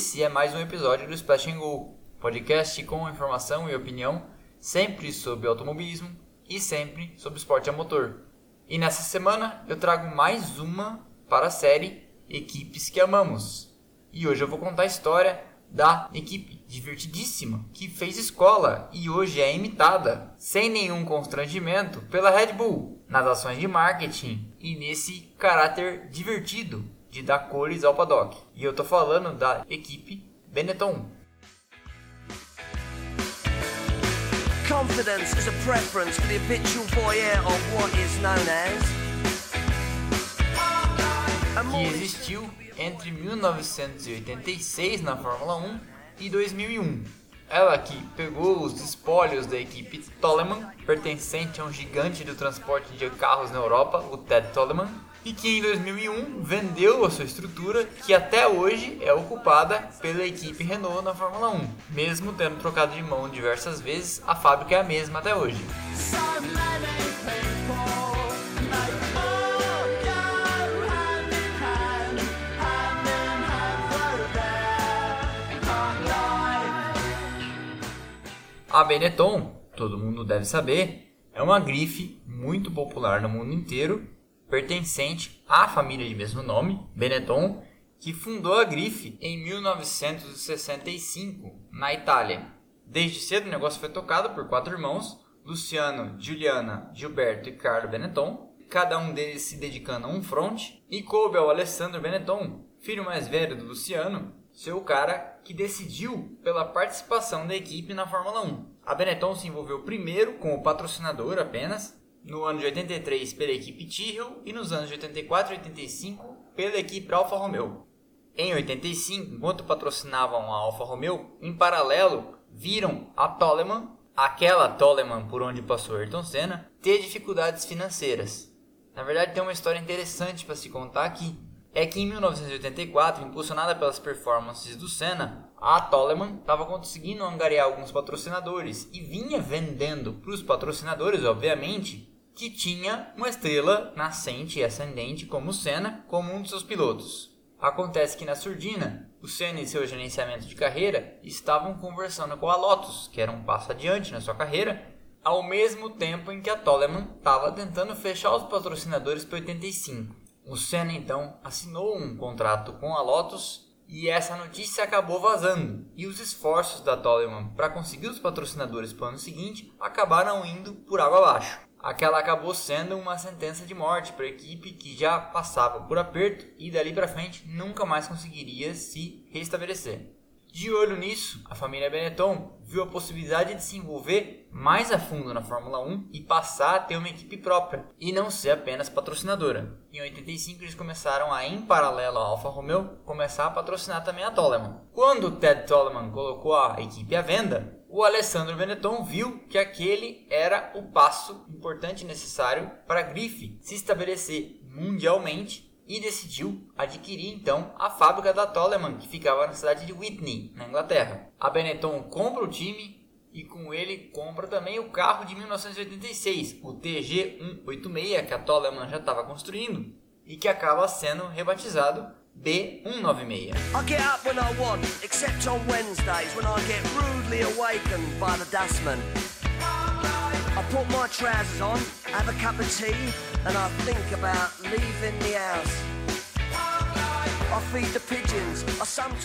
esse é mais um episódio do Splash and Go, podcast com informação e opinião sempre sobre automobilismo e sempre sobre esporte a motor. E nessa semana eu trago mais uma para a série Equipes que Amamos. E hoje eu vou contar a história da equipe divertidíssima que fez escola e hoje é imitada, sem nenhum constrangimento, pela Red Bull nas ações de marketing e nesse caráter divertido de dar cores ao paddock. E eu tô falando da equipe Benetton. Confidence is a preference for the habitual voyeur of what is known as que existiu entre 1986 na Fórmula 1 e 2001. Ela que pegou os espólios da equipe Toleman, pertencente a um gigante do transporte de carros na Europa, o Ted Toleman, e que em 2001 vendeu a sua estrutura, que até hoje é ocupada pela equipe Renault na Fórmula 1. Mesmo tendo trocado de mão diversas vezes, a fábrica é a mesma até hoje. A Benetton, todo mundo deve saber, é uma grife muito popular no mundo inteiro pertencente à família de mesmo nome, Benetton, que fundou a grife em 1965 na Itália. Desde cedo o negócio foi tocado por quatro irmãos, Luciano, Giuliana, Gilberto e Carlo Benetton, cada um deles se dedicando a um fronte, e coube ao Alessandro Benetton, filho mais velho do Luciano, ser o cara que decidiu pela participação da equipe na Fórmula 1. A Benetton se envolveu primeiro com o patrocinador apenas, no ano de 83 pela equipe Tyrrell e nos anos de 84 e 85 pela equipe Alfa Romeo. Em 85, enquanto patrocinavam a Alfa Romeo, em paralelo viram a Toleman, aquela Toleman por onde passou Ayrton Senna, ter dificuldades financeiras. Na verdade, tem uma história interessante para se contar aqui. É que em 1984, impulsionada pelas performances do Senna, a Toleman estava conseguindo angariar alguns patrocinadores e vinha vendendo para os patrocinadores, obviamente, que tinha uma estrela nascente e ascendente como Senna como um de seus pilotos. Acontece que na surdina, o Senna e seu gerenciamento de carreira estavam conversando com a Lotus, que era um passo adiante na sua carreira, ao mesmo tempo em que a Toleman estava tentando fechar os patrocinadores para 85. O Senna então assinou um contrato com a Lotus e essa notícia acabou vazando. E os esforços da Toleman para conseguir os patrocinadores para o ano seguinte acabaram indo por água abaixo aquela acabou sendo uma sentença de morte para a equipe que já passava por aperto e dali para frente nunca mais conseguiria se restabelecer. De olho nisso, a família Benetton viu a possibilidade de se envolver mais a fundo na Fórmula 1 e passar a ter uma equipe própria e não ser apenas patrocinadora. Em 85 eles começaram a, em paralelo à Alfa Romeo, começar a patrocinar também a Toleman. Quando Ted Toleman colocou a equipe à venda, o Alessandro Benetton viu que aquele era o passo importante e necessário para a grife se estabelecer mundialmente e decidiu adquirir então a fábrica da Toleman, que ficava na cidade de Whitney, na Inglaterra. A Benetton compra o time e com ele compra também o carro de 1986, o TG186, que a Toleman já estava construindo e que acaba sendo rebatizado B196. I get up when I want, except on Wednesdays when I get rudely awakened by the dustman. I put my trousers on, have a cup of tea, and I think about leaving the house.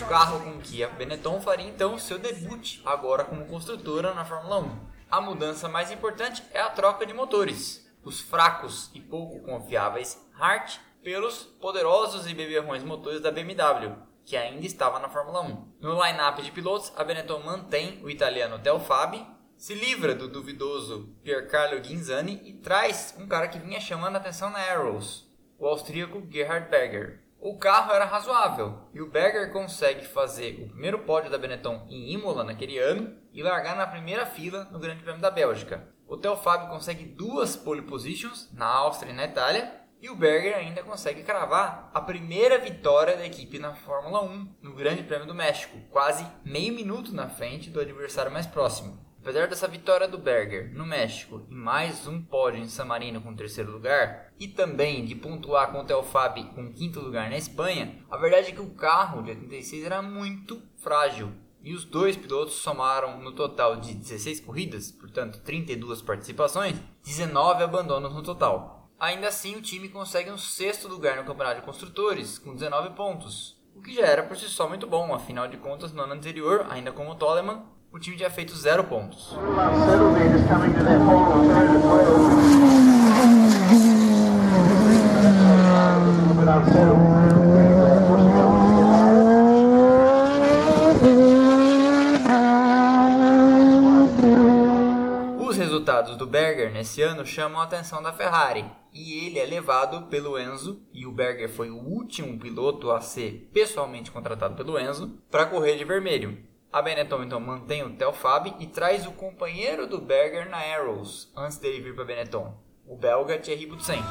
O carro com que a Benetton faria então seu debut agora como construtora na Fórmula 1. A mudança mais importante é a troca de motores. Os fracos e pouco confiáveis Hart pelos poderosos e beberrões motores da BMW, que ainda estava na Fórmula 1. No line-up de pilotos, a Benetton mantém o italiano Del Fabi, se livra do duvidoso Piercarlo Ghinzani e traz um cara que vinha chamando a atenção na Arrows, o austríaco Gerhard Berger. O carro era razoável e o Berger consegue fazer o primeiro pódio da Benetton em Imola naquele ano e largar na primeira fila no Grande Prêmio da Bélgica. O Theo Fabio consegue duas pole positions na Áustria e na Itália e o Berger ainda consegue cravar a primeira vitória da equipe na Fórmula 1 no Grande Prêmio do México, quase meio minuto na frente do adversário mais próximo. Apesar dessa vitória do Berger no México e mais um pódio em San Marino com terceiro lugar, e também de pontuar com o Telfab com quinto lugar na Espanha, a verdade é que o carro de 86 era muito frágil. E os dois pilotos somaram no total de 16 corridas, portanto 32 participações, 19 abandonos no total. Ainda assim, o time consegue um sexto lugar no Campeonato de Construtores, com 19 pontos, o que já era por si só muito bom, afinal de contas, no ano anterior, ainda como Toleman, o time tinha feito zero pontos. Os resultados do Berger nesse ano chamam a atenção da Ferrari e ele é levado pelo Enzo e o Berger foi o último piloto a ser pessoalmente contratado pelo Enzo para correr de vermelho. A Benetton então mantém o Telfab e traz o companheiro do Berger na Arrows antes dele vir para a Benetton, o belga Thierry Boutsen.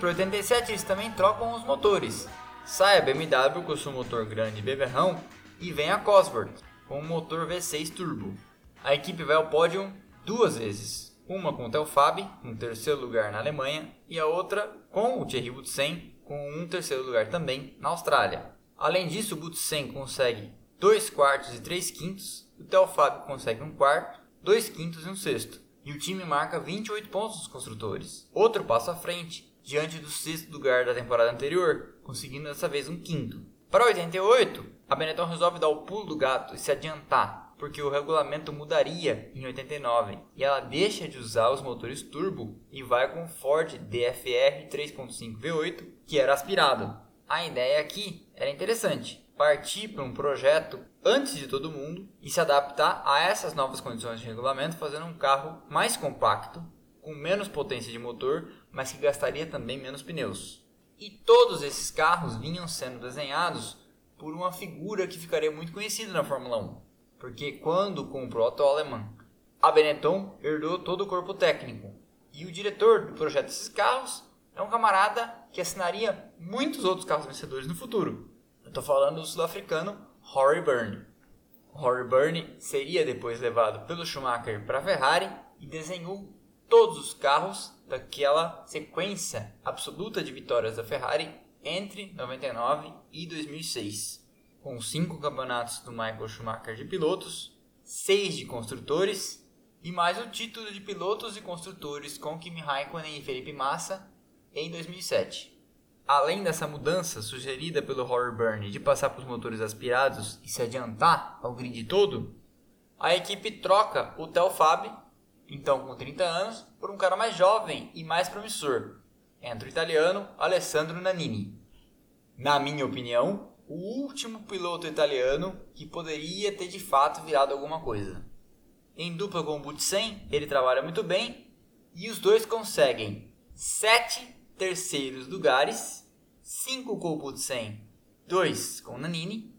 Para 87 eles também trocam os motores. Sai a BMW com seu motor grande beberrão e vem a Cosworth com o motor V6 turbo. A equipe vai ao pódio duas vezes, uma com o Telfab, um terceiro lugar na Alemanha, e a outra com o Thierry Boutsen, com um terceiro lugar também na Austrália. Além disso, o Boutsen consegue 2 quartos e 3 quintos, o Telfab consegue um quarto, 2 quintos e um sexto. E o time marca 28 pontos nos construtores. Outro passo à frente, diante do sexto lugar da temporada anterior, conseguindo dessa vez um quinto. Para 88, a Benetton resolve dar o pulo do gato e se adiantar porque o regulamento mudaria em 89 e ela deixa de usar os motores turbo e vai com o Ford DFR 3.5 V8 que era aspirado. A ideia aqui era interessante, partir para um projeto antes de todo mundo e se adaptar a essas novas condições de regulamento, fazendo um carro mais compacto, com menos potência de motor, mas que gastaria também menos pneus. E todos esses carros vinham sendo desenhados por uma figura que ficaria muito conhecida na Fórmula 1, porque quando comprou a Toleman, a Benetton herdou todo o corpo técnico. E o diretor do projeto desses carros é um camarada que assinaria muitos outros carros vencedores no futuro. Eu estou falando do sul-africano Rory Byrne. Rory Byrne seria depois levado pelo Schumacher para a Ferrari e desenhou todos os carros daquela sequência absoluta de vitórias da Ferrari entre 99 e 2006 com cinco campeonatos do Michael Schumacher de pilotos, seis de construtores e mais o título de pilotos e construtores com Kimi Raikkonen e Felipe Massa em 2007. Além dessa mudança sugerida pelo Rory Byrne de passar para os motores aspirados e se adiantar ao grid todo, a equipe troca o Telfab, então com 30 anos, por um cara mais jovem e mais promissor. Entra o italiano Alessandro Nannini. Na minha opinião, o último piloto italiano que poderia ter de fato virado alguma coisa. Em dupla com o Butsen, ele trabalha muito bem e os dois conseguem sete terceiros lugares, cinco com o Butsen, dois com o Nanini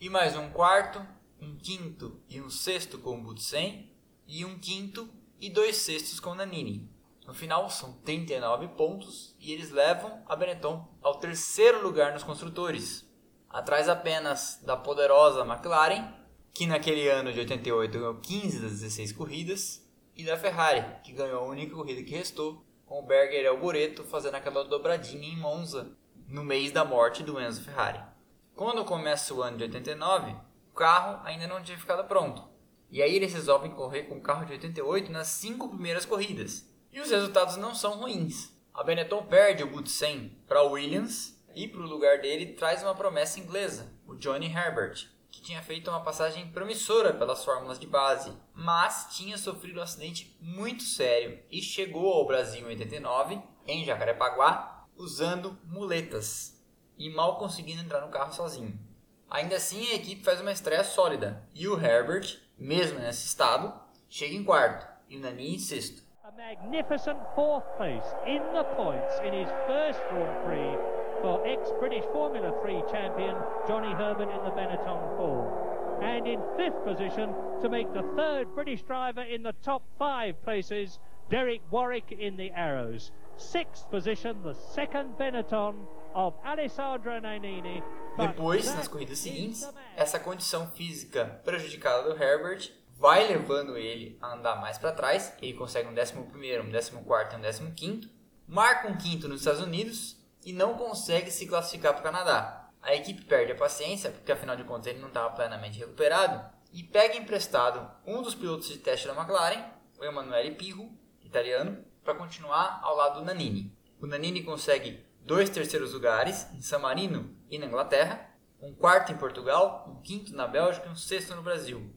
e mais um quarto, um quinto e um sexto com o Butsen e um quinto e dois sextos com Nanini. No final são 39 pontos e eles levam a Benetton ao terceiro lugar nos construtores, atrás apenas da poderosa McLaren, que naquele ano de 88 ganhou 15 das 16 corridas, e da Ferrari, que ganhou a única corrida que restou, com o Berger e o Boreto fazendo aquela dobradinha em Monza, no mês da morte do Enzo Ferrari. Quando começa o ano de 89, o carro ainda não tinha ficado pronto. E aí eles resolvem correr com o carro de 88 nas cinco primeiras corridas. E os resultados não são ruins. A Benetton perde o Butsen para Williams e para o lugar dele traz uma promessa inglesa, o Johnny Herbert, que tinha feito uma passagem promissora pelas fórmulas de base, mas tinha sofrido um acidente muito sério e chegou ao Brasil em 89, em Jacarepaguá, usando muletas e mal conseguindo entrar no carro sozinho. Ainda assim, a equipe faz uma estreia sólida e o Herbert, mesmo nesse estado, chega em quarto e Nani em sexto. A magnificent fourth place in the points in his first Grand Prix for ex-British Formula 3 champion Johnny Herbert in the Benetton 4. And in fifth position, to make the third British driver in the top five places, Derek Warwick in the Arrows. sixth position, the second Benetton. Depois, nas corridas seguintes, essa condição física prejudicada do Herbert vai levando ele a andar mais para trás. Ele consegue um 11, um 14 e um 15. Marca um quinto nos Estados Unidos e não consegue se classificar para o Canadá. A equipe perde a paciência, porque afinal de contas ele não estava plenamente recuperado, e pega emprestado um dos pilotos de teste da McLaren, o Emanuele Pirro, italiano, para continuar ao lado do Nanini. O Nanini consegue dois terceiros lugares em San Marino e na Inglaterra, um quarto em Portugal, um quinto na Bélgica e um sexto no Brasil.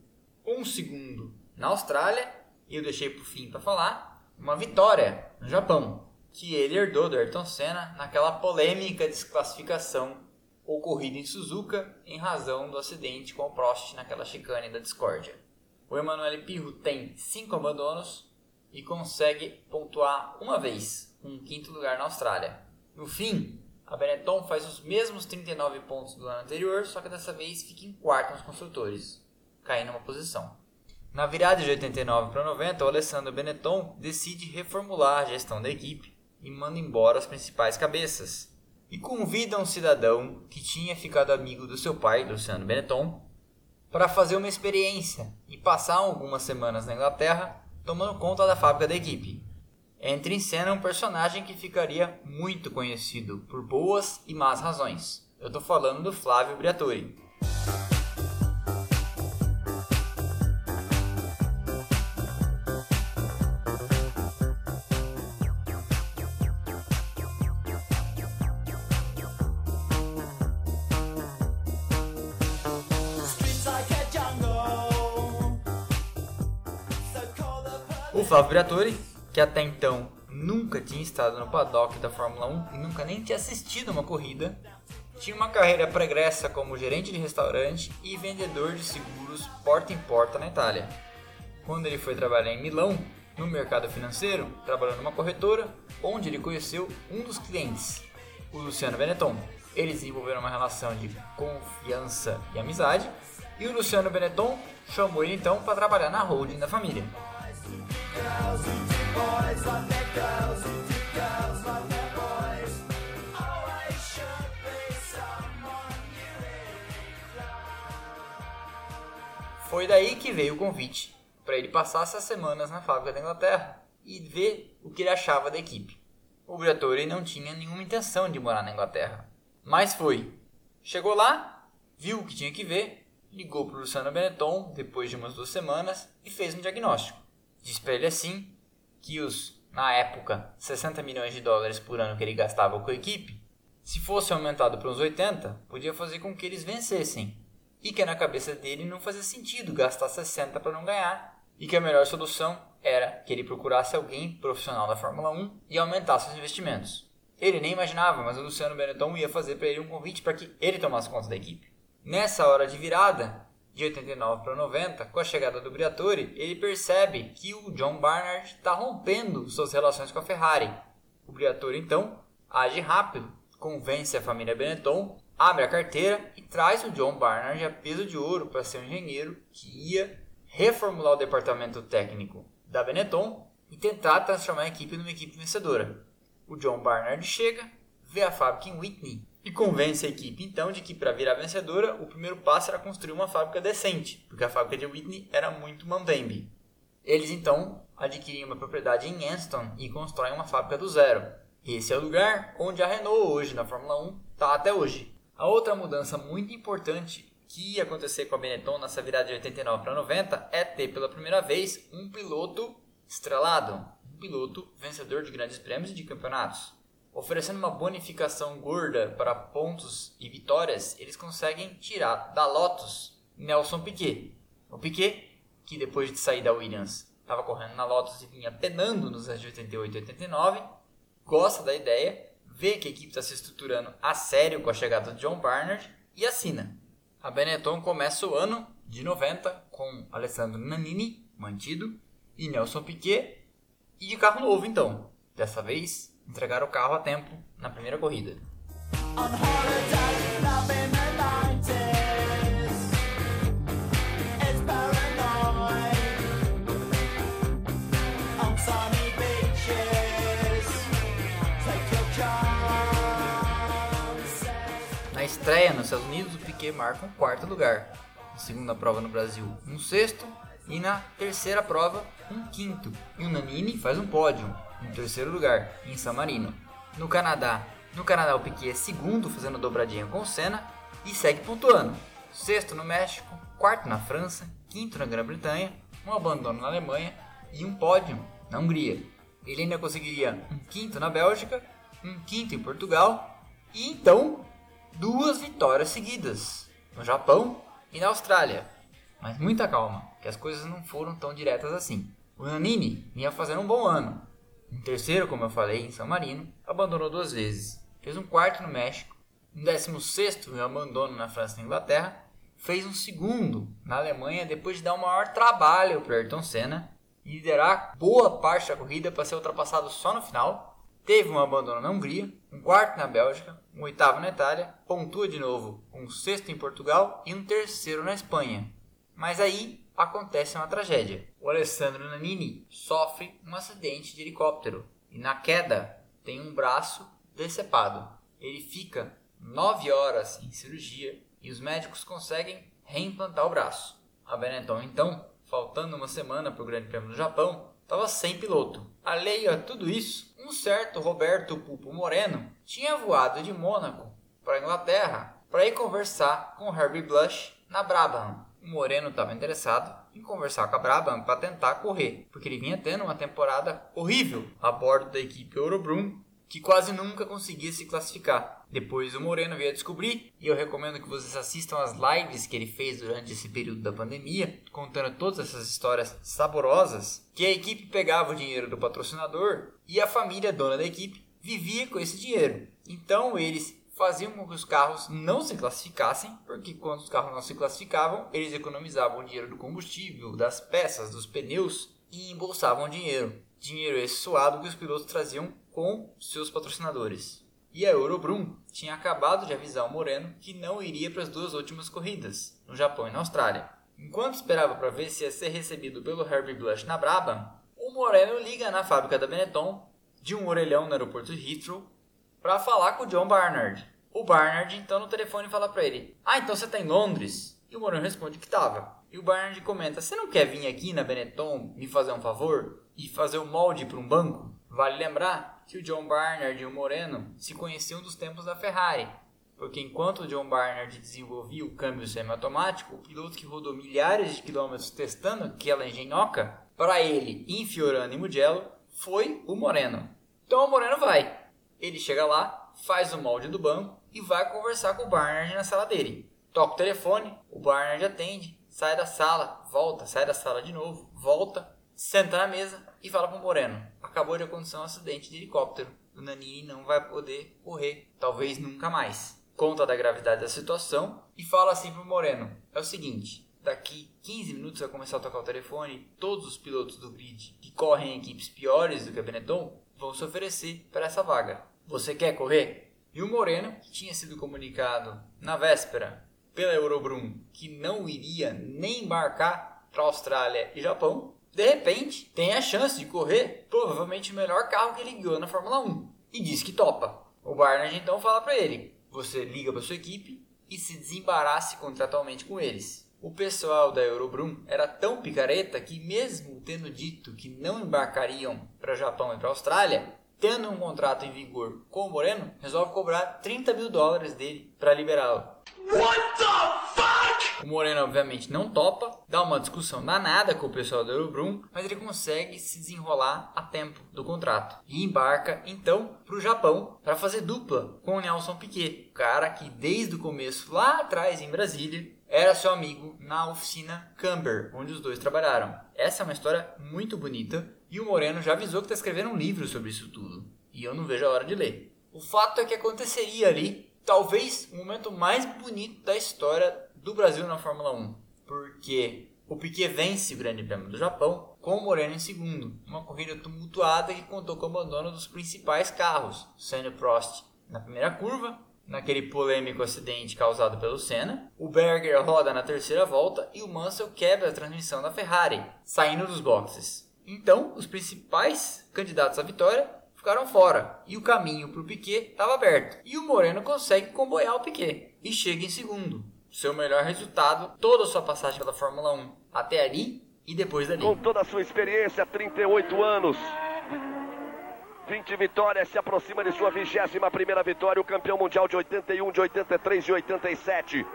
Um segundo na Austrália, e eu deixei por fim para falar, uma vitória no Japão, que ele herdou do Ayrton Senna naquela polêmica desclassificação ocorrida em Suzuka em razão do acidente com o Prost naquela chicane da discórdia. O Emanuele Pirro tem cinco abandonos e consegue pontuar uma vez, um quinto lugar na Austrália. No fim, a Benetton faz os mesmos 39 pontos do ano anterior, só que dessa vez fica em quarto nos construtores, caindo uma posição. Na virada de 89 para 90, o Alessandro Benetton decide reformular a gestão da equipe e manda embora as principais cabeças, e convida um cidadão que tinha ficado amigo do seu pai, Luciano Benetton, para fazer uma experiência e passar algumas semanas na Inglaterra tomando conta da fábrica da equipe. Entra em cena um personagem que ficaria muito conhecido por boas e más razões. Eu estou falando do Flávio Briatore. O Flávio Briatore, que até então nunca tinha estado no paddock da Fórmula 1 e nunca nem tinha assistido uma corrida, tinha uma carreira pregressa como gerente de restaurante e vendedor de seguros porta em porta na Itália. Quando ele foi trabalhar em Milão, no mercado financeiro, trabalhando numa corretora, onde ele conheceu um dos clientes, o Luciano Benetton. Eles desenvolveram uma relação de confiança e amizade, e o Luciano Benetton chamou ele então para trabalhar na holding da família. Foi daí que veio o convite para ele passar essas semanas na fábrica da Inglaterra e ver o que ele achava da equipe. O Briatore não tinha nenhuma intenção de morar na Inglaterra, mas foi. Chegou lá, viu o que tinha que ver, ligou para o Luciano Benetton depois de umas duas semanas e fez um diagnóstico. Diz para ele assim que os, na época, 60 milhões de dólares por ano que ele gastava com a equipe, se fosse aumentado para uns 80, podia fazer com que eles vencessem. E que na cabeça dele não fazia sentido gastar 60 para não ganhar, e que a melhor solução era que ele procurasse alguém profissional da Fórmula 1 e aumentasse os investimentos. Ele nem imaginava, mas o Luciano Benetton ia fazer para ele um convite para que ele tomasse conta da equipe. Nessa hora de virada, de 89 para 90, com a chegada do Briatore, ele percebe que o John Barnard está rompendo suas relações com a Ferrari. O Briatore então age rápido, convence a família Benetton, abre a carteira e traz o John Barnard a peso de ouro para ser um engenheiro que ia reformular o departamento técnico da Benetton e tentar transformar a equipe numa equipe vencedora. O John Barnard chega, vê a fábrica em Whitney e convence a equipe então de que para virar vencedora o primeiro passo era construir uma fábrica decente, porque a fábrica de Whitney era muito mambembe. Eles então adquirem uma propriedade em Anston e constroem uma fábrica do zero. Esse é o lugar onde a Renault hoje na Fórmula 1 está até hoje. A outra mudança muito importante que ia acontecer com a Benetton nessa virada de 89 para 90 é ter pela primeira vez um piloto estrelado, um piloto vencedor de grandes prêmios e de campeonatos oferecendo uma bonificação gorda para pontos e vitórias, eles conseguem tirar da Lotus Nelson Piquet. O Piquet, que depois de sair da Williams estava correndo na Lotus e vinha penando nos anos de 88 e 89, gosta da ideia, vê que a equipe está se estruturando a sério com a chegada de John Barnard e assina. A Benetton começa o ano de 90 com Alessandro Nannini, mantido, e Nelson Piquet, e de carro novo então. Dessa vez, entregaram o carro a tempo na primeira corrida. Na estreia nos Estados Unidos, o Piquet marca um quarto lugar, na segunda prova no Brasil, um sexto e na terceira prova, um quinto. E o Nanini faz um pódio, em terceiro lugar, em San Marino. No Canadá, no Canadá o Piquet é segundo, fazendo dobradinha com o Senna e segue pontuando. Sexto no México, quarto na França, quinto na Grã-Bretanha, um abandono na Alemanha e um pódio na Hungria. Ele ainda conseguiria um quinto na Bélgica, um quinto em Portugal e então duas vitórias seguidas no Japão e na Austrália. Mas muita calma, que as coisas não foram tão diretas assim. O Nanini vinha fazendo um bom ano. Em terceiro, como eu falei, em San Marino, abandonou duas vezes. Fez um quarto no México, um décimo sexto em abandono na França e na Inglaterra, fez um segundo na Alemanha depois de dar o maior trabalho para Ayrton Senna e liderar boa parte da corrida para ser ultrapassado só no final. Teve um abandono na Hungria, um quarto na Bélgica, um oitavo na Itália, pontua de novo um sexto em Portugal e um terceiro na Espanha. Mas aí acontece uma tragédia. O Alessandro Nanini sofre um acidente de helicóptero e na queda tem um braço decepado. Ele fica nove horas em cirurgia e os médicos conseguem reimplantar o braço. A Benetton, então, faltando uma semana para o Grande Prêmio do Japão, estava sem piloto. Alheio a tudo isso, um certo Roberto Pupo Moreno tinha voado de Mônaco para a Inglaterra para ir conversar com Herbie Blush na Brabham. O Moreno estava interessado em conversar com a Brabham para tentar correr, porque ele vinha tendo uma temporada horrível a bordo da equipe Eurobrum que quase nunca conseguia se classificar. Depois o Moreno veio a descobrir, e eu recomendo que vocês assistam as lives que ele fez durante esse período da pandemia, contando todas essas histórias saborosas, que a equipe pegava o dinheiro do patrocinador e a família dona da equipe vivia com esse dinheiro. Então eles faziam com que os carros não se classificassem, porque quando os carros não se classificavam, eles economizavam dinheiro do combustível, das peças, dos pneus e embolsavam dinheiro. Dinheiro esse suado que os pilotos traziam com seus patrocinadores. E a Eurobrum tinha acabado de avisar o Moreno que não iria para as duas últimas corridas, no Japão e na Austrália. Enquanto esperava para ver se ia ser recebido pelo Herbie Blush na Brabham, o Moreno liga na fábrica da Benetton, de um orelhão no aeroporto de Heathrow, para falar com o John Barnard. O Barnard então no telefone fala para ele: "Ah, então você está em Londres?" E o Moreno responde que estava. E o Barnard comenta: "Você não quer vir aqui na Benetton me fazer um favor e fazer um molde para um banco?" Vale lembrar que o John Barnard e o Moreno se conheciam dos tempos da Ferrari, porque enquanto o John Barnard desenvolvia o câmbio semiautomático, o piloto que rodou milhares de quilômetros testando aquela engenhoca, para ele, em Fiorano e Mugello, foi o Moreno. Então o Moreno vai. Ele chega lá, faz o molde do banco e vai conversar com o Barnard na sala dele. Toca o telefone, o Barnard atende, sai da sala, volta, sai da sala de novo, volta, senta na mesa e fala para o Moreno: acabou de acontecer um acidente de helicóptero. O Nanini não vai poder correr, talvez nunca mais. Conta da gravidade da situação e fala assim para o Moreno: é o seguinte, daqui 15 minutos vai começar a tocar o telefone, todos os pilotos do grid que correm em equipes piores do que a Benetton vão se oferecer para essa vaga. Você quer correr? E o Moreno, que tinha sido comunicado na véspera pela Eurobrum que não iria nem embarcar para Austrália e Japão, de repente, tem a chance de correr provavelmente o melhor carro que ele guiou na Fórmula 1 e diz que topa. O Barnard então fala para ele: você liga para sua equipe e se desembarace contratualmente com eles. O pessoal da Eurobrum era tão picareta que, mesmo tendo dito que não embarcariam para Japão e para Austrália, tendo um contrato em vigor com o Moreno, resolve cobrar 30 mil dólares dele para liberá-lo. What the o Moreno, obviamente, não topa, dá uma discussão danada com o pessoal do Eurobrum, mas ele consegue se desenrolar a tempo do contrato e embarca então para o Japão para fazer dupla com o Nelson Piquet, o cara que desde o começo lá atrás em Brasília era seu amigo na oficina Camber, onde os dois trabalharam. Essa é uma história muito bonita e o Moreno já avisou que está escrevendo um livro sobre isso tudo e eu não vejo a hora de ler. O fato é que aconteceria ali talvez o momento mais bonito da história do Brasil na Fórmula 1, porque o Piquet vence o Grande Prêmio do Japão com o Moreno em segundo, uma corrida tumultuada que contou com o abandono dos principais carros, Senna Prost na primeira curva, naquele polêmico acidente causado pelo Senna, o Berger roda na terceira volta e o Mansell quebra a transmissão da Ferrari, saindo dos boxes. Então, os principais candidatos à vitória ficaram fora e o caminho para o Piquet estava aberto. E o Moreno consegue comboiar o Piquet e chega em segundo. Seu melhor resultado, toda a sua passagem pela Fórmula 1 até ali e depois dali. Com toda a sua experiência, 38 anos, 20 vitórias, se aproxima de sua 21 primeira vitória, o campeão mundial de 81, de 83 e 87.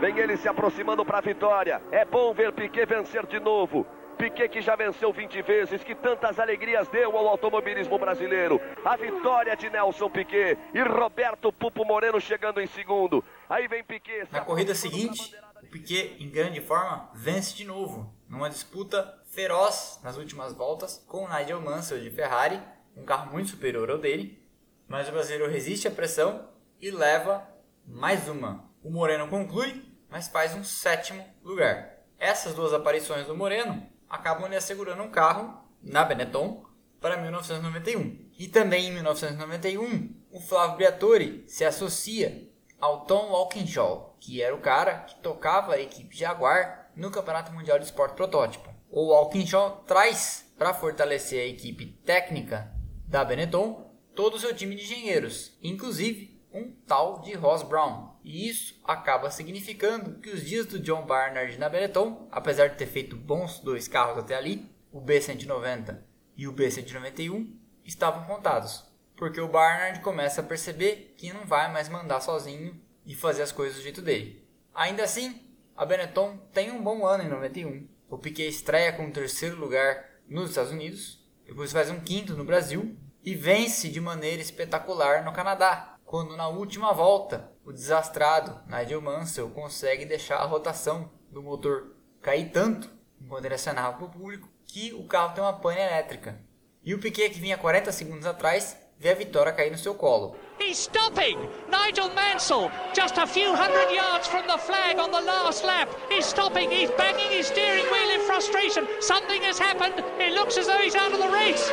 Vem ele se aproximando para a vitória. É bom ver Piquet vencer de novo. Piquet que já venceu 20 vezes, que tantas alegrias deu ao automobilismo brasileiro. A vitória de Nelson Piquet e Roberto Pupo Moreno chegando em segundo. Aí vem Piquet. Na corrida seguinte, o Piquet, em grande forma, vence de novo, numa disputa feroz nas últimas voltas com o Nigel Mansell de Ferrari, um carro muito superior ao dele. Mas o brasileiro resiste à pressão e leva mais uma. O Moreno conclui, mas faz um sétimo lugar. Essas duas aparições do Moreno acabam lhe assegurando um carro na Benetton para 1991. E também em 1991, o Flávio Briatore se associa ao Tom Walkinshaw, que era o cara que tocava a equipe Jaguar no Campeonato Mundial de Esporte Protótipo. O Walkinshaw traz para fortalecer a equipe técnica da Benetton todo o seu time de engenheiros, inclusive um tal de Ross Brown. E isso acaba significando que os dias do John Barnard na Benetton, apesar de ter feito bons dois carros até ali, o B190 e o B191, estavam contados. Porque o Barnard começa a perceber que não vai mais mandar sozinho e fazer as coisas do jeito dele. Ainda assim, a Benetton tem um bom ano em 91. O Piquet estreia com o terceiro lugar nos Estados Unidos, depois faz um quinto no Brasil e vence de maneira espetacular no Canadá, quando na última volta o desastrado Nigel Mansell consegue deixar a rotação do motor cair tanto enquanto ele acenava para o público que o carro tem uma pane elétrica. E o Piquet que vinha 40 segundos atrás vê a vitória cair no seu colo. He's stopping! Nigel Mansell, just a few hundred yards from the flag on the last lap. He's stopping, he's banging his steering wheel in frustration. Something has happened. It looks as though he's out of the race.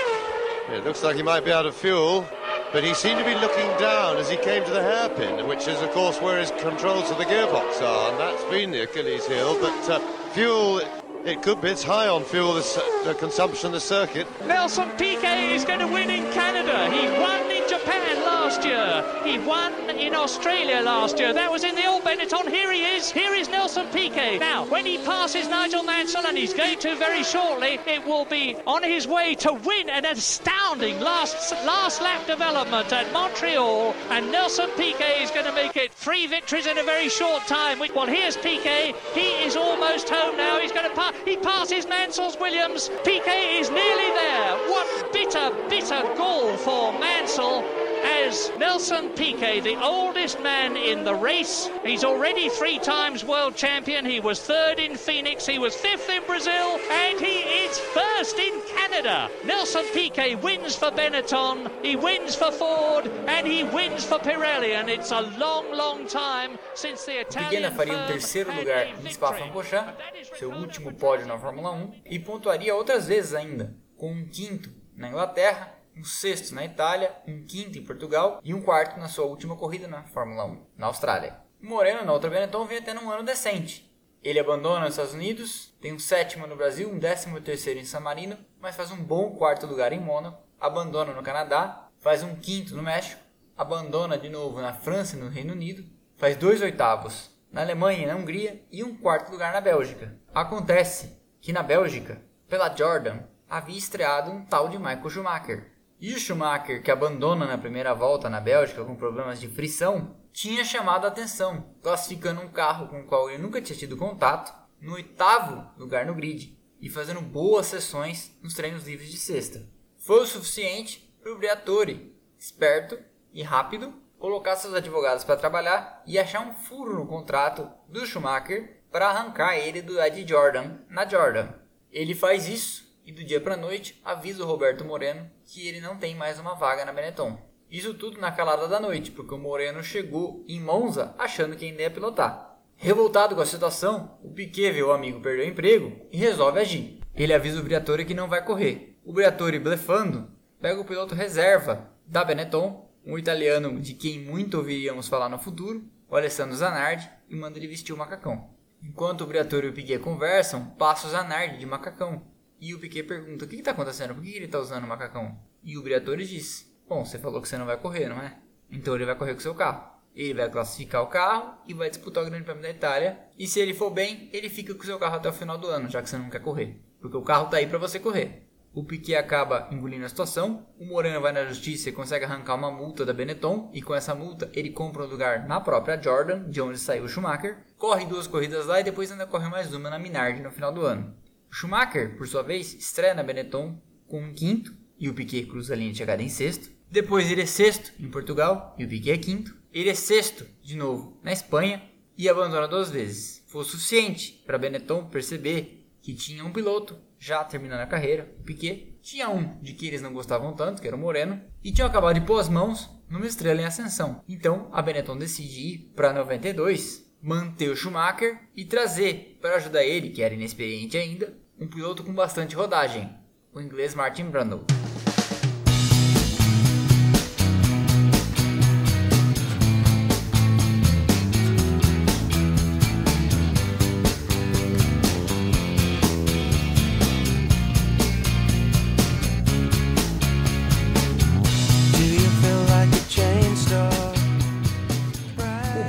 It looks like he might be out of fuel. but he seemed to be looking down as he came to the hairpin, which is, of course, where his controls of the gearbox are, and that's been the Achilles heel. But uh, fuel, it could be, it's high on fuel, the, the consumption of the circuit. Nelson Piquet is going to win in Canada. He won in Japan last year. He won in Australia last year. That was in the old Benetton. Here he is. Here is Nelson Piquet. Now, when he passes Nigel Mansell, and he's going to very shortly, it will be on his way to win an astounding last last lap development at Montreal. And Nelson Piquet is going to make it three victories in a very short time. Well, here's Piquet. He is almost home now. He's going to pass. He passes Mansell's Williams. Piquet is nearly there. What bitter, bitter goal for Mansell as Nelson Piquet, the oldest man in the race. He's already three times world champion. He was third in Phoenix, he was fifth in Brazil, and he is first in Canada. Nelson Piquet wins for Benetton, he wins for Ford, and he wins for Pirelli. And it's a long, long time since the Italian faria um terceiro lugar em Spa-Francorchamps, seu último pódio na Fórmula 1, e pontuaria outras vezes ainda, com um quinto na Inglaterra um sexto na Itália, um quinto em Portugal e um quarto na sua última corrida na Fórmula 1, na Austrália. Moreno, na outra Benetton, vem tendo um ano decente. Ele abandona os Estados Unidos, tem um sétimo no Brasil, um décimo terceiro em San Marino, mas faz um bom quarto lugar em Mônaco, abandona no Canadá, faz um quinto no México, abandona de novo na França e no Reino Unido, faz dois oitavos na Alemanha e na Hungria e um quarto lugar na Bélgica. Acontece que na Bélgica, pela Jordan, havia estreado um tal de Michael Schumacher, e o Schumacher, que abandona na primeira volta na Bélgica com problemas de frição, tinha chamado a atenção, classificando um carro com o qual ele nunca tinha tido contato no oitavo lugar no grid e fazendo boas sessões nos treinos livres de sexta. Foi o suficiente para o Briatore, esperto e rápido, colocar seus advogados para trabalhar e achar um furo no contrato do Schumacher para arrancar ele do Ed Jordan na Jordan. Ele faz isso e do dia para noite avisa o Roberto Moreno que ele não tem mais uma vaga na Benetton. Isso tudo na calada da noite, porque o Moreno chegou em Monza achando que ainda ia pilotar. Revoltado com a situação, o Piquet vê o amigo perder o emprego e resolve agir. Ele avisa o Briatore que não vai correr. O Briatore, blefando, pega o piloto reserva da Benetton, um italiano de quem muito ouviríamos falar no futuro, o Alessandro Zanardi, e manda ele vestir o macacão. Enquanto o Briatore e o Piquet conversam, passa o Zanardi de macacão, E o Piquet pergunta: O que está acontecendo? Por que ele está usando o macacão? E o Briatore diz: Bom, você falou que você não vai correr, não é? Então ele vai correr com seu carro. Ele vai classificar o carro e vai disputar o Grande Prêmio da Itália. E se ele for bem, ele fica com o seu carro até o final do ano, já que você não quer correr. Porque o carro está aí para você correr. O Piquet acaba engolindo a situação. O Moreno vai na justiça e consegue arrancar uma multa da Benetton. E com essa multa, ele compra um lugar na própria Jordan, de onde saiu o Schumacher. Corre duas corridas lá e depois ainda corre mais uma na Minardi no final do ano. Schumacher, por sua vez, estreia na Benetton com um quinto. E o Piquet cruza a linha de chegada em sexto. Depois ele é sexto em Portugal e o Piquet é quinto. Ele é sexto de novo na Espanha e abandona duas vezes. Foi o suficiente para Benetton perceber que tinha um piloto já terminando a carreira, o Piquet. Tinha um de que eles não gostavam tanto, que era o Moreno, e tinham acabado de pôr as mãos numa estrela em ascensão. Então a Benetton decide ir para 92, manter o Schumacher e trazer para ajudar ele, que era inexperiente ainda, um piloto com bastante rodagem, o inglês Martin Brundle.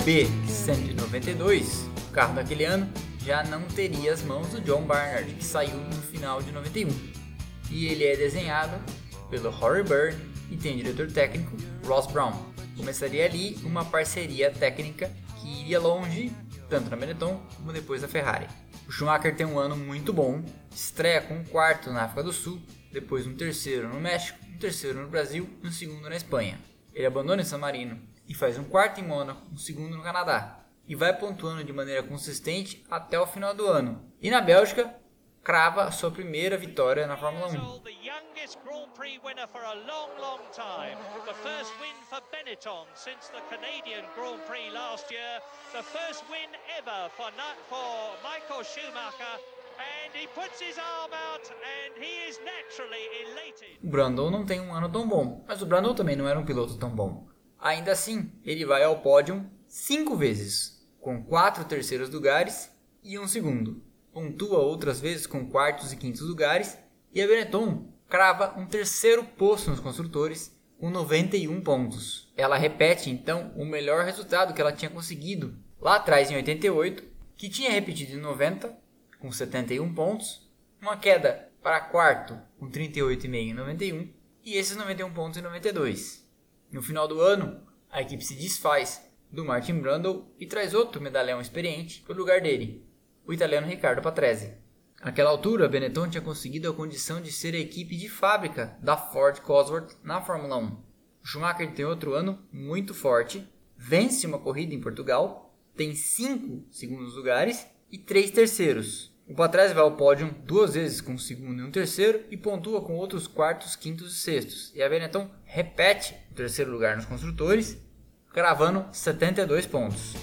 B192, o carro daquele ano, já não teria as mãos do John Barnard, que saiu no final de 91. E ele é desenhado pelo Rory Byrne e tem diretor técnico Ross Brown. Começaria ali uma parceria técnica que iria longe, tanto na Benetton como depois da Ferrari. O Schumacher tem um ano muito bom, estreia com um quarto na África do Sul, depois um terceiro no México, um terceiro no Brasil e um segundo na Espanha. Ele abandona San Marino e faz um quarto em Mônaco, um segundo no Canadá, e vai pontuando de maneira consistente até o final do ano. E na Bélgica, crava sua primeira vitória na Fórmula 1. O Brandon não tem um ano tão bom, mas o Brandon também não era um piloto tão bom. Ainda assim, ele vai ao pódio cinco vezes, com quatro terceiros lugares e um segundo. Pontua outras vezes com quartos e quintos lugares e a Benetton crava um terceiro posto nos construtores com 91 pontos. Ela repete então o melhor resultado que ela tinha conseguido lá atrás em 88, que tinha repetido em 90 com 71 pontos, uma queda para quarto com 38,5 em 91 e esses 91 pontos em 92. No final do ano, a equipe se desfaz do Martin Brundle e traz outro medalhão experiente para o lugar dele, o italiano Riccardo Patrese. Naquela altura, Benetton tinha conseguido a condição de ser a equipe de fábrica da Ford Cosworth na Fórmula 1. O Schumacher tem outro ano muito forte, vence uma corrida em Portugal, tem 5 segundos lugares e 3 terceiros, o Patrese vai ao pódio duas vezes com o segundo e um terceiro e pontua com outros quartos, quintos e sextos. E a Benetton repete o terceiro lugar nos construtores, cravando 72 pontos.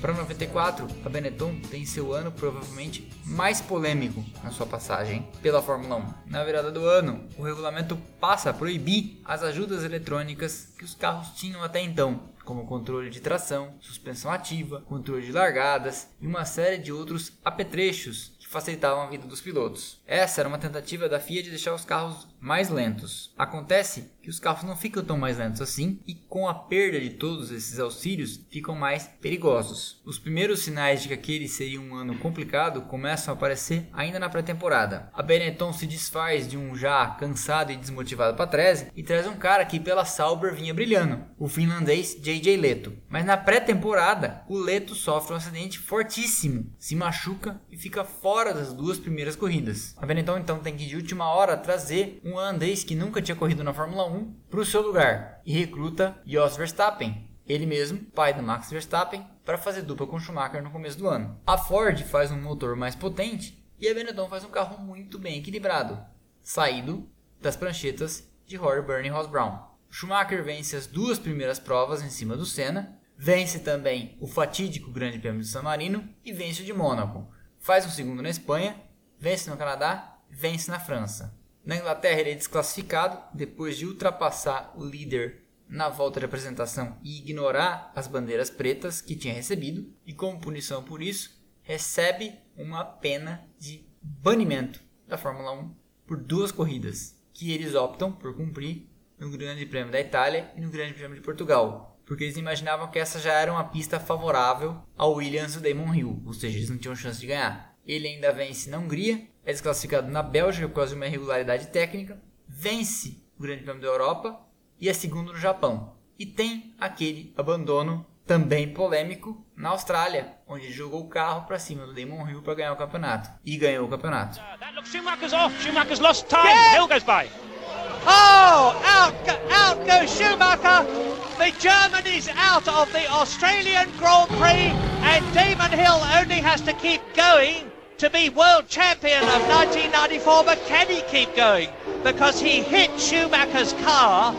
Para 94, a Benetton tem seu ano provavelmente mais polêmico na sua passagem pela Fórmula 1. Na virada do ano, o regulamento passa a proibir as ajudas eletrônicas que os carros tinham até então, como controle de tração, suspensão ativa, controle de largadas e uma série de outros apetrechos facilitavam a vida dos pilotos. Essa era uma tentativa da FIA de deixar os carros mais lentos. Acontece que os carros não ficam tão mais lentos assim e com a perda de todos esses auxílios ficam mais perigosos. Os primeiros sinais de que aquele seria um ano complicado começam a aparecer ainda na pré-temporada. A Benetton se desfaz de um já cansado e desmotivado Patrese e traz um cara que pela Sauber vinha brilhando, o finlandês JJ Leto. Mas na pré-temporada, o Leto sofre um acidente fortíssimo, se machuca e fica fora das duas primeiras corridas. A Benetton então tem que de última hora trazer um holandês que nunca tinha corrido na Fórmula 1 para o seu lugar e recruta Jos Verstappen, ele mesmo, pai do Max Verstappen, para fazer dupla com Schumacher no começo do ano. A Ford faz um motor mais potente e a Benetton faz um carro muito bem equilibrado, saído das pranchetas de Rory Byrne e Ross Brown. Schumacher vence as duas primeiras provas em cima do Senna, vence também o fatídico Grande Prêmio de San Marino e vence o de Mônaco. Faz um segundo na Espanha, vence no Canadá, vence na França. Na Inglaterra ele é desclassificado depois de ultrapassar o líder na volta de apresentação e ignorar as bandeiras pretas que tinha recebido, e como punição por isso, recebe uma pena de banimento da Fórmula 1 por duas corridas, que eles optam por cumprir no Grande Prêmio da Itália e no Grande Prêmio de Portugal, porque eles imaginavam que essa já era uma pista favorável ao Williams e Damon Hill, ou seja, eles não tinham chance de ganhar. Ele ainda vence na Hungria, é desclassificado na Bélgica por causa de uma irregularidade técnica, vence o Grande Prêmio da Europa e é segundo no Japão. E tem aquele abandono também polêmico na Austrália, onde ele jogou o carro para cima do Damon Hill para ganhar o campeonato e ganhou o campeonato. Looks Schumacher's off. Schumacher's lost time. Yeah. Hill goes by. Oh, out, out goes Schumacher. The German is out of the Australian Grand Prix, and Damon Hill only has to keep going to be world champion of 1994. But can he keep going? Because he hit Schumacher's car.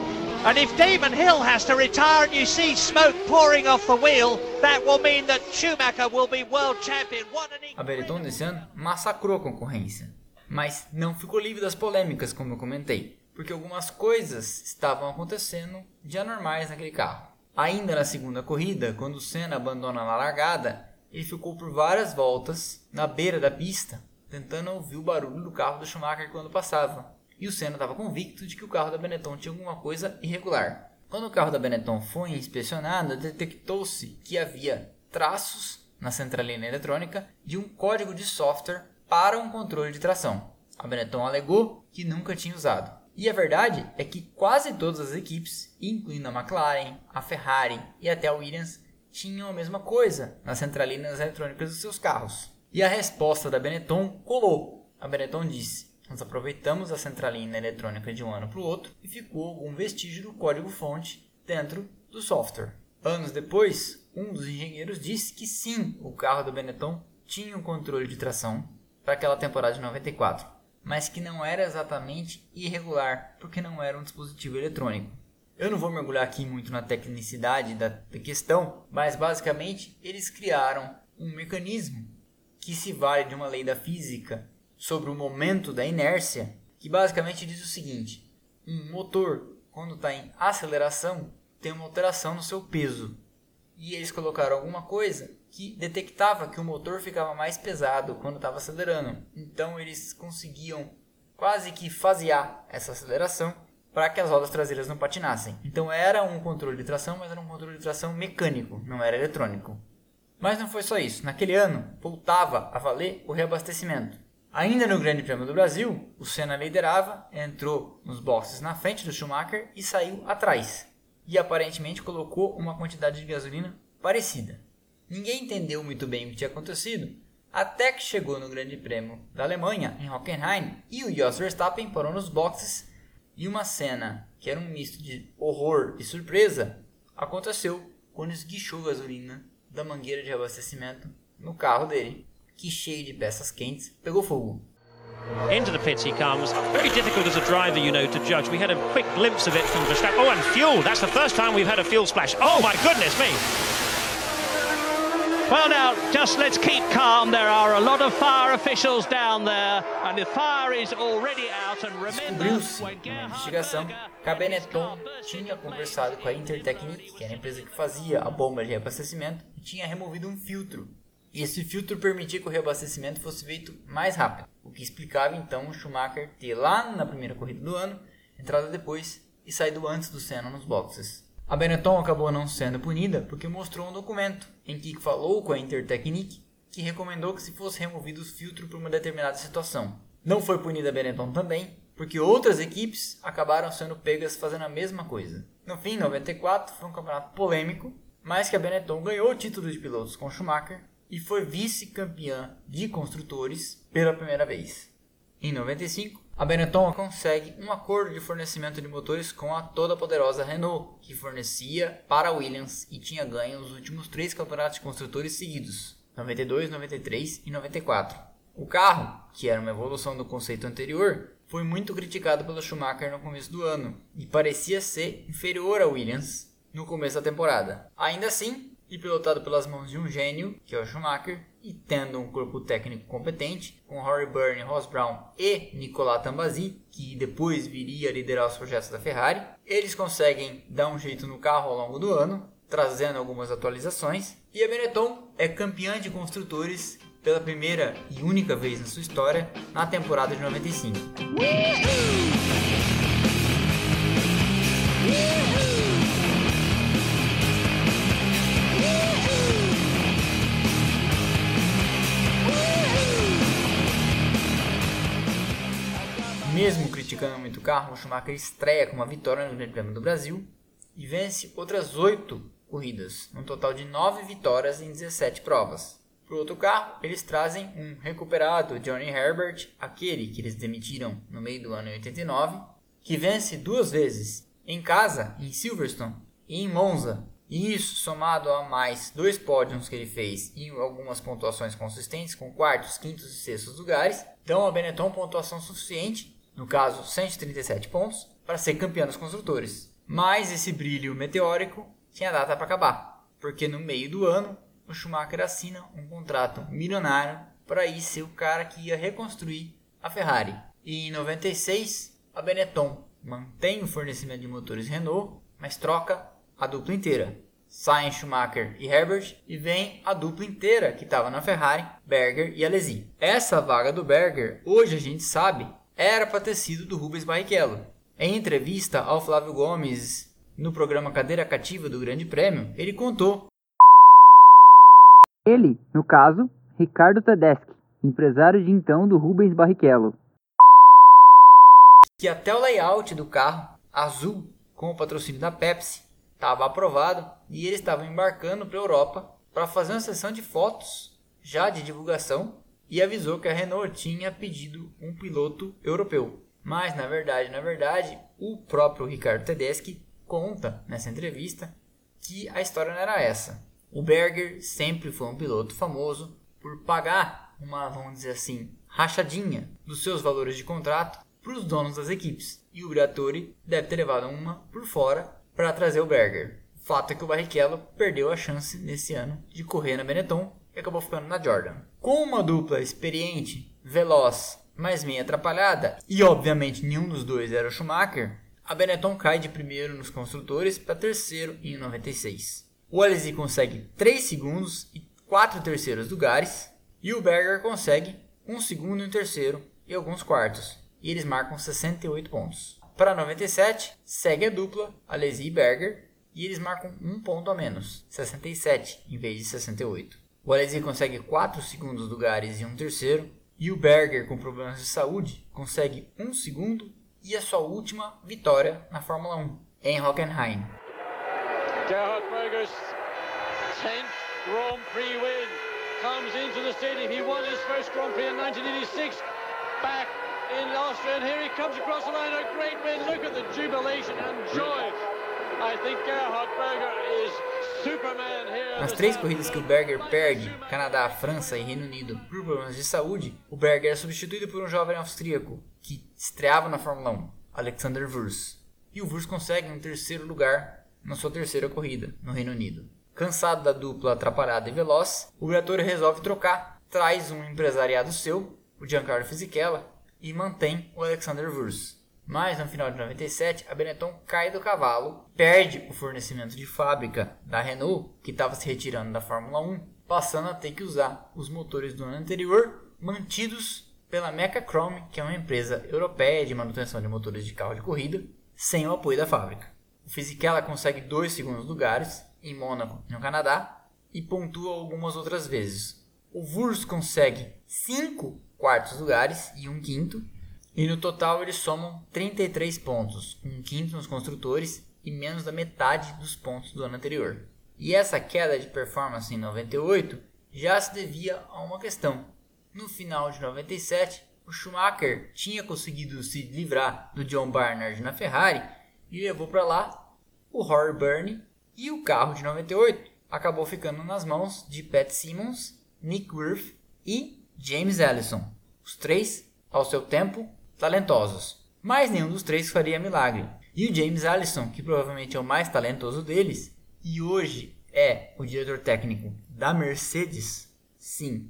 And if Damon Hill has to retire and you see smoke pouring off the wheel, that will mean that Schumacher will be world champion. What an A Benetton nesse ano massacrou a concorrência, mas não ficou livre das polêmicas, como eu comentei porque algumas coisas estavam acontecendo de anormais naquele carro. Ainda na segunda corrida, quando Senna abandona a largada, ele ficou por várias voltas na beira da pista, tentando ouvir o barulho do carro do Schumacher quando passava. E o Senna estava convicto de que o carro da Benetton tinha alguma coisa irregular. Quando o carro da Benetton foi inspecionado, detectou-se que havia traços na centralina eletrônica de um código de software para um controle de tração. A Benetton alegou que nunca tinha usado. E a verdade é que quase todas as equipes, incluindo a McLaren, a Ferrari e até a Williams, tinham a mesma coisa nas centralinas eletrônicas dos seus carros. E a resposta da Benetton colou. A Benetton disse: Nós aproveitamos a centralina eletrônica de um ano para o outro e ficou algum vestígio do código-fonte dentro do software. Anos depois, um dos engenheiros disse que sim, o carro da Benetton tinha um controle de tração para aquela temporada de 94 mas que não era exatamente irregular, porque não era um dispositivo eletrônico. Eu não vou mergulhar aqui muito na tecnicidade da, questão, mas basicamente eles criaram um mecanismo que se vale de uma lei da física sobre o momento da inércia, que basicamente diz o seguinte: um motor, quando está em aceleração, tem uma alteração no seu peso. E eles colocaram alguma coisa que detectava que o motor ficava mais pesado quando estava acelerando. Então eles conseguiam quase que fasear essa aceleração para que as rodas traseiras não patinassem. Então era um controle de tração, mas era um controle de tração mecânico, não era eletrônico. Mas não foi só isso. Naquele ano, voltava a valer o reabastecimento. Ainda no Grande Prêmio do Brasil, o Senna liderava, entrou nos boxes na frente do Schumacher e saiu atrás. E aparentemente colocou uma quantidade de gasolina parecida. Ninguém entendeu muito bem o que tinha acontecido, até que chegou no Grande Prêmio da Alemanha, em Hockenheim, e o Jos Verstappen parou nos boxes e uma cena que era um misto de horror e surpresa aconteceu quando esguichou gasolina da mangueira de abastecimento no carro dele, que cheio de peças quentes pegou fogo. Into the pits he comes. Very difficult as a driver, you know, to judge. We had a quick glimpse of it from Verstappen. Oh, and fuel. That's the first time we've had a fuel splash. Oh, my goodness me. Well, now, just let's keep calm. There are a lot of fire officials down there, and the fire is already out. And remember, Descobriu-se uma investigação que a Benetton tinha conversado com a Intertechnic, que era a empresa que fazia a bomba de reabastecimento, e tinha removido um filtro. E esse filtro permitia que o reabastecimento fosse feito mais rápido, o que explicava então o Schumacher ter lá na primeira corrida do ano entrado depois e saído antes do Senna nos boxes. A Benetton acabou não sendo punida porque mostrou um documento em que falou com a Intertechnic que recomendou que se fosse removido os filtros para uma determinada situação. Não foi punida a Benetton também, porque outras equipes acabaram sendo pegas fazendo a mesma coisa. No fim, 94 foi um campeonato polêmico, mas que a Benetton ganhou o título de pilotos com Schumacher e foi vice-campeã de construtores pela primeira vez. Em 95, a Benetton consegue um acordo de fornecimento de motores com a toda poderosa Renault, que fornecia para a Williams e tinha ganho os últimos três campeonatos de construtores seguidos, 92, 93 e 94. O carro, que era uma evolução do conceito anterior, foi muito criticado pelo Schumacher no começo do ano e parecia ser inferior à Williams no começo da temporada. Ainda assim, e pilotado pelas mãos de um gênio, que é o Schumacher, e tendo um corpo técnico competente, com Rory Byrne, Ross Brown e Nicolas Tambazzi, que depois viria a liderar os projetos da Ferrari, eles conseguem dar um jeito no carro ao longo do ano, trazendo algumas atualizações, e a Benetton é campeã de construtores pela primeira e única vez na sua história na temporada de 95. Mesmo criticando muito o carro, o Schumacher estreia com uma vitória no Grande Prêmio do Brasil e vence outras oito corridas, um total de nove vitórias em 17 provas. Para o outro carro, eles trazem um recuperado Johnny Herbert, aquele que eles demitiram no meio do ano 89, que vence duas vezes, em casa, em Silverstone e em Monza. E isso somado a mais dois pódios que ele fez e algumas pontuações consistentes, com quartos, quintos e sextos lugares, dão ao Benetton pontuação suficiente no caso 137 pontos, para ser campeão dos construtores. Mas esse brilho meteórico tinha data para acabar, porque no meio do ano o Schumacher assina um contrato milionário para ir ser o cara que ia reconstruir a Ferrari. E em 96 a Benetton mantém o fornecimento de motores Renault, mas troca a dupla inteira. Saem Schumacher e Herbert e vem a dupla inteira que estava na Ferrari, Berger e Alesi. Essa vaga do Berger, hoje a gente sabe era para ter sido do Rubens Barrichello. Em entrevista ao Flávio Gomes no programa Cadeira Cativa do Grande Prêmio, ele contou. Ele, no caso, Ricardo Tedeschi, empresário de então do Rubens Barrichello. Que até o layout do carro, azul, com o patrocínio da Pepsi, estava aprovado e eles estavam embarcando para a Europa para fazer uma sessão de fotos já de divulgação e avisou que a Renault tinha pedido um piloto europeu. Mas na verdade, na verdade, o próprio Ricardo Tedeschi conta nessa entrevista que a história não era essa. O Berger sempre foi um piloto famoso por pagar uma, vamos dizer assim, rachadinha dos seus valores de contrato para os donos das equipes. E o Briatore deve ter levado uma por fora para trazer o Berger. Fato é que o Barrichello perdeu a chance nesse ano de correr na Benetton e acabou ficando na Jordan. Com uma dupla experiente, veloz, mas meio atrapalhada, e obviamente nenhum dos dois era o Schumacher, a Benetton cai de primeiro nos construtores para terceiro em 96. O Alesi consegue 3 segundos e 4 terceiros lugares, e o Berger consegue 1 segundo e um terceiro e alguns quartos, e eles marcam 68 pontos. Para 97, segue a dupla Alesi e Berger, e eles marcam um ponto a menos, 67 em vez de 68. O Alesi consegue 4 segundos lugares e um terceiro. E o Berger, com problemas de saúde, consegue um segundo e a sua última vitória na Fórmula 1, em Hockenheim. Gerhard Berger's 10th Grand Prix win comes into the stadium. He won his first Grand Prix in 1986 back in Austria. And here he comes across the line. A great win. Look at the jubilation and joy. I think Gerhard Berger is nas três corridas que o Berger perde, Canadá, França e Reino Unido, por problemas de saúde, o Berger é substituído por um jovem austríaco que estreava na Fórmula 1, Alexander Wurz. E o Wurz consegue um terceiro lugar na sua terceira corrida, no Reino Unido. Cansado da dupla atrapalhada e veloz, o Briatore resolve trocar, traz um empresariado seu, o Giancarlo Fisichella, e mantém o Alexander Wurz. Mas no final de 97, a Benetton cai do cavalo, perde o fornecimento de fábrica da Renault, que estava se retirando da Fórmula 1, passando a ter que usar os motores do ano anterior, mantidos pela Mecachrome, que é uma empresa europeia de manutenção de motores de carro de corrida, sem o apoio da fábrica. O Fisichella consegue dois segundos lugares em Mônaco, no Canadá, e pontua algumas outras vezes. O Wurz consegue cinco quartos lugares e um quinto, e no total eles somam 33 pontos, um quinto nos construtores e menos da metade dos pontos do ano anterior. E essa queda de performance em 98 já se devia a uma questão. No final de 97, o Schumacher tinha conseguido se livrar do John Barnard na Ferrari e levou para lá o Rory Byrne e o carro de 98 acabou ficando nas mãos de Pat Simmons, Nick Wirth e James Allison. Os três, ao seu tempo, talentosos, mas nenhum dos três faria milagre. E o James Allison, que provavelmente é o mais talentoso deles, e hoje é o diretor técnico da Mercedes, sim,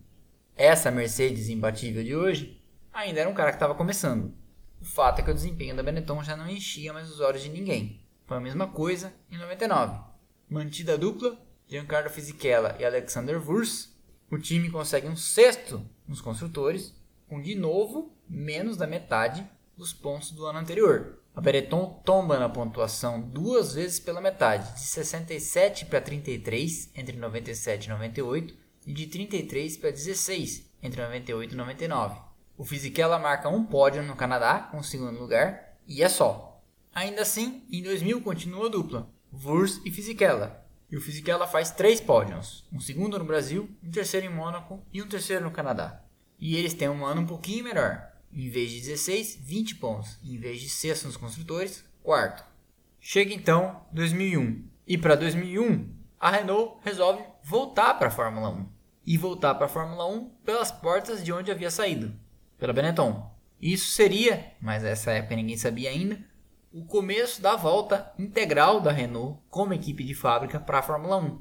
essa Mercedes imbatível de hoje ainda era um cara que estava começando. O fato é que o desempenho da Benetton já não enchia mais os olhos de ninguém. Foi a mesma coisa em 99. Mantida a dupla, Giancarlo Fisichella e Alexander Wurz, o time consegue um sexto nos construtores, com de novo menos da metade dos pontos do ano anterior. A Benetton tomba na pontuação duas vezes pela metade, de 67 para 33 entre 97 e 98 e de 33 para 16 entre 98 e 99. O Fisichella marca um pódio no Canadá com o segundo lugar e é só. Ainda assim, em 2000 continua a dupla, Wurz e Fisichella. E o Fisichella faz três pódios, um segundo no Brasil, um terceiro em Mônaco e um terceiro no Canadá. E eles têm um ano um pouquinho melhor. Em vez de 16, 20 pontos. Em vez de sexto nos construtores, quarto. Chega então 2001. E para 2001, a Renault resolve voltar para a Fórmula 1. E voltar para a Fórmula 1 pelas portas de onde havia saído, pela Benetton. Isso seria, mas nessa época ninguém sabia ainda, o começo da volta integral da Renault como equipe de fábrica para a Fórmula 1,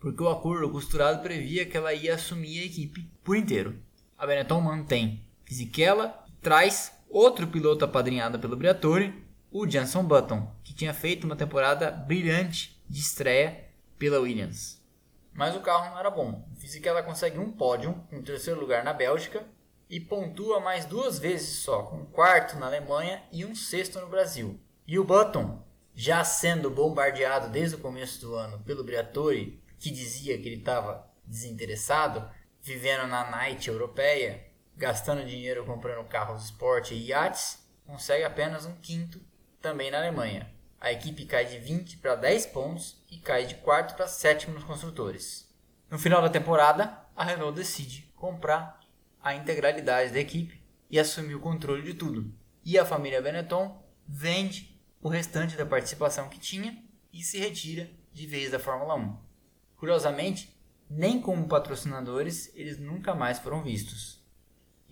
porque o acordo costurado previa que ela ia assumir a equipe por inteiro. A Benetton mantém Fisichella traz outro piloto apadrinhado pelo Briatore, o Jenson Button, que tinha feito uma temporada brilhante de estreia pela Williams. Mas o carro não era bom. Fisichella consegue um pódio, um terceiro lugar na Bélgica e pontua mais duas vezes só, com um quarto na Alemanha e um sexto no Brasil. E o Button, já sendo bombardeado desde o começo do ano pelo Briatore, que dizia que ele estava desinteressado, vivendo na night europeia, gastando dinheiro comprando carros esporte e iates, consegue apenas um quinto também na Alemanha. A equipe cai de 20 para 10 pontos e cai de quarto para sétimo nos construtores. No final da temporada, a Renault decide comprar a integralidade da equipe e assumir o controle de tudo. E a família Benetton vende o restante da participação que tinha e se retira de vez da Fórmula 1. Curiosamente, nem como patrocinadores eles nunca mais foram vistos.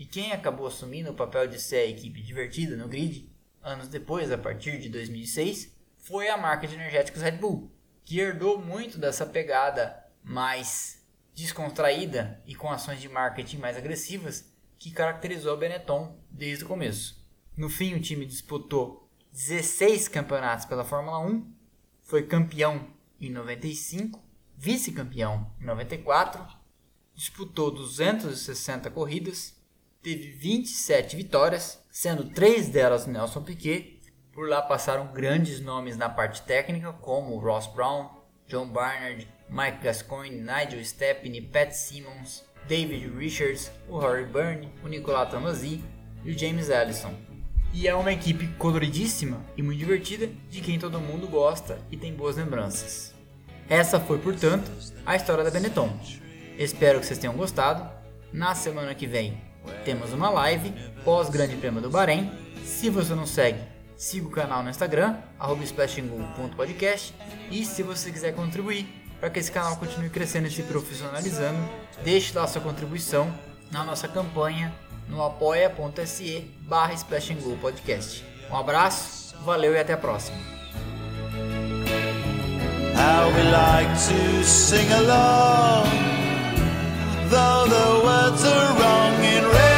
E quem acabou assumindo o papel de ser a equipe divertida no grid, anos depois, a partir de 2006, foi a marca de energéticos Red Bull, que herdou muito dessa pegada mais descontraída e com ações de marketing mais agressivas que caracterizou a Benetton desde o começo. No fim, o time disputou 16 campeonatos pela Fórmula 1, foi campeão em 95, vice-campeão em 94, disputou 260 corridas, teve 27 vitórias, sendo três delas Nelson Piquet. Por lá passaram grandes nomes na parte técnica, como Ross Brown, John Barnard, Mike Gascoigne, Nigel Stepney, Pat Simmons, David Richards, o Harry Byrne, o Nicolas Tamasi e o James Allison. E é uma equipe coloridíssima e muito divertida, de quem todo mundo gosta e tem boas lembranças. Essa foi, portanto, a história da Benetton. Espero que vocês tenham gostado. Na semana que vem temos uma live pós Grande Prêmio do Bahrein. Se você não segue, siga o canal no Instagram, splashingu.podcast. E se você quiser contribuir, para que esse canal continue crescendo e se profissionalizando, deixe lá sua contribuição na nossa campanha no apoia.se barra Podcast. Um abraço, valeu e até a próxima. How we like to sing along, though the words are wrong and really,